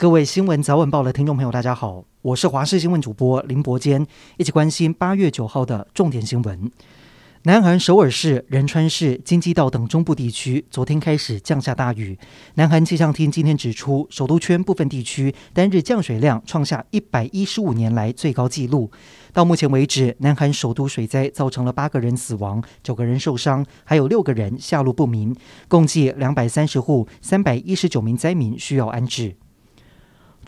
各位新闻早晚报的听众朋友，大家好，我是华视新闻主播林伯坚，一起关心八月九号的重点新闻。南韩首尔市、仁川市、京畿道等中部地区昨天开始降下大雨。南韩气象厅今天指出，首都圈部分地区单日降水量创下一百一十五年来最高纪录。到目前为止，南韩首都水灾造成了八个人死亡，九个人受伤，还有六个人下落不明，共计两百三十户，三百一十九名灾民需要安置。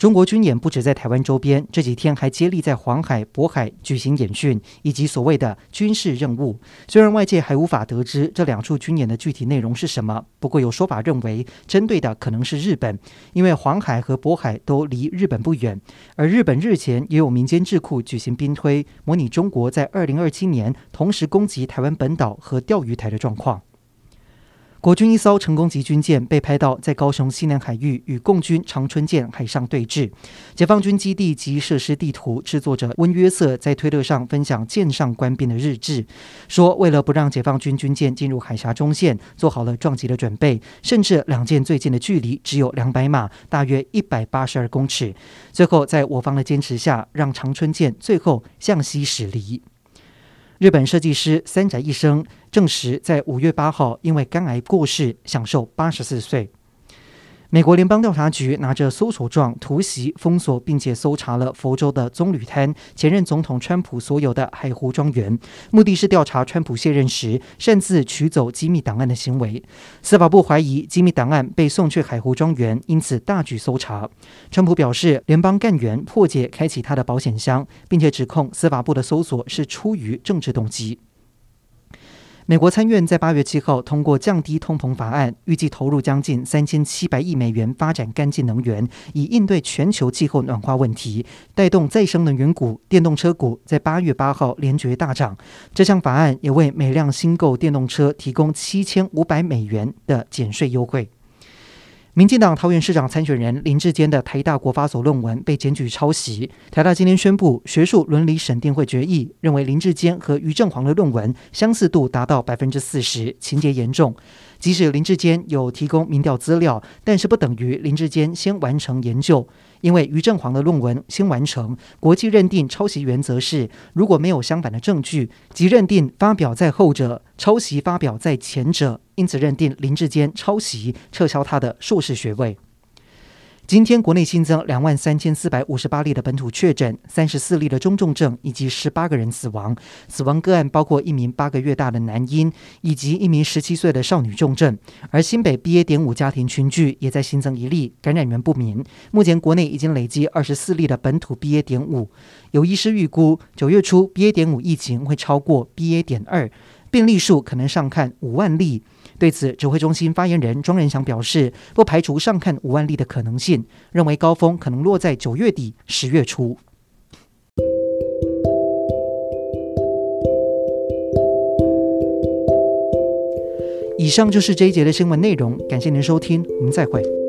中国军演不止在台湾周边，这几天还接力在黄海、渤海举行演训，以及所谓的军事任务。虽然外界还无法得知这两处军演的具体内容是什么，不过有说法认为，针对的可能是日本，因为黄海和渤海都离日本不远。而日本日前也有民间智库举行兵推，模拟中国在二零二七年同时攻击台湾本岛和钓鱼台的状况。国军一艘成功级军舰被拍到在高雄西南海域与共军长春舰海上对峙。解放军基地及设施地图制作者温约瑟在推特上分享舰上官兵的日志，说为了不让解放军军舰进入海峡中线，做好了撞击的准备，甚至两舰最近的距离只有两百码，大约一百八十二公尺。最后在我方的坚持下，让长春舰最后向西驶离。日本设计师三宅一生证实，在五月八号因为肝癌过世，享受八十四岁。美国联邦调查局拿着搜索状突袭封锁，并且搜查了佛州的棕榈滩、前任总统川普所有的海湖庄园，目的是调查川普卸任时擅自取走机密档案的行为。司法部怀疑机密档案被送去海湖庄园，因此大举搜查。川普表示，联邦干员破解开启他的保险箱，并且指控司法部的搜索是出于政治动机。美国参院在八月七号通过降低通膨法案，预计投入将近三千七百亿美元发展干净能源，以应对全球气候暖化问题，带动再生能源股、电动车股在八月八号连绝大涨。这项法案也为每辆新购电动车提供七千五百美元的减税优惠。民进党桃园市长参选人林志坚的台大国发所论文被检举抄袭，台大今天宣布学术伦理审定会决议，认为林志坚和于正煌的论文相似度达到百分之四十，情节严重。即使林志坚有提供民调资料，但是不等于林志坚先完成研究。因为于正煌的论文先完成，国际认定抄袭原则是，如果没有相反的证据，即认定发表在后者，抄袭发表在前者，因此认定林志坚抄袭，撤销他的硕士学位。今天国内新增两万三千四百五十八例的本土确诊，三十四例的中重症，以及十八个人死亡。死亡个案包括一名八个月大的男婴，以及一名十七岁的少女重症。而新北 BA. 点五家庭群聚也在新增一例，感染源不明。目前国内已经累积二十四例的本土 BA. 点五。有医师预估，九月初 BA. 点五疫情会超过 BA. 点二，病例数可能上看五万例。对此，指挥中心发言人庄仁祥表示，不排除上看五万例的可能性，认为高峰可能落在九月底、十月初。以上就是这一节的新闻内容，感谢您收听，我们再会。